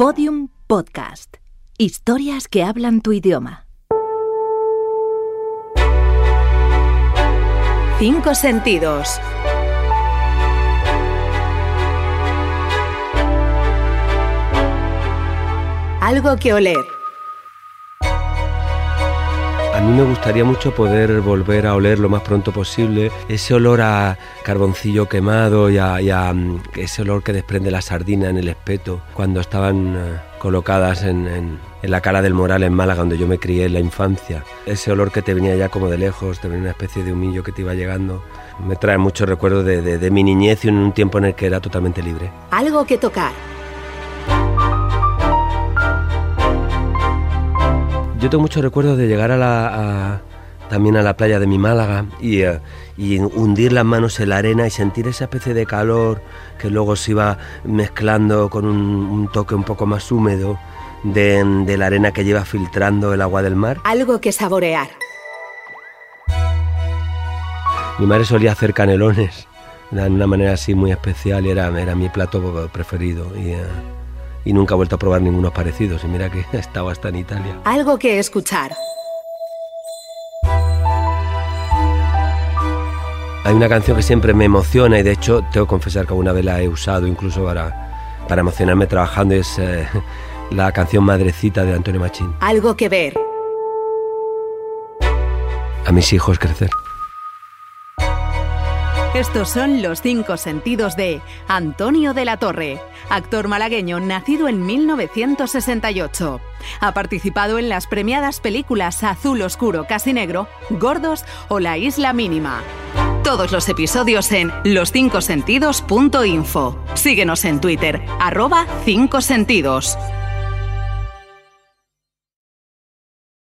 Podium Podcast. Historias que hablan tu idioma. Cinco sentidos. Algo que oler. A mí me gustaría mucho poder volver a oler lo más pronto posible ese olor a carboncillo quemado y a, mm, ese olor que desprende la sardina en el espeto cuando estaban eh, colocadas en, la cara del Moral en Málaga, donde yo me crié en la infancia. Ese olor que te venía ya como de lejos, te venía una especie de humillo que te iba llegando. Me trae muchos recuerdos de, de mi niñez y un tiempo en el que era totalmente libre. Algo que tocar. Yo tengo muchos recuerdos de llegar a la, también a la playa de mi Málaga y, eh, y, hundir las manos en la arena y sentir esa especie de calor que luego se iba mezclando con un, toque un poco más húmedo de, de, la arena que lleva filtrando el agua del mar. Algo que saborear. Mi madre solía hacer canelones de una manera así muy especial y era, era mi plato preferido. Y, eh, y nunca he vuelto a probar ningunos parecidos. Y mira que he estado hasta en Italia. Algo que escuchar. Hay una canción que siempre me emociona y de hecho tengo que confesar que alguna vez la he usado incluso para, para emocionarme trabajando. Es eh, la canción Madrecita de Antonio Machín. Algo que ver. A mis hijos crecer. Estos son los cinco sentidos de Antonio de la Torre, actor malagueño nacido en 1968. Ha participado en las premiadas películas Azul Oscuro Casi Negro, Gordos o La Isla Mínima. Todos los episodios en loscincosentidos.info. Síguenos en Twitter, arroba 5 sentidos.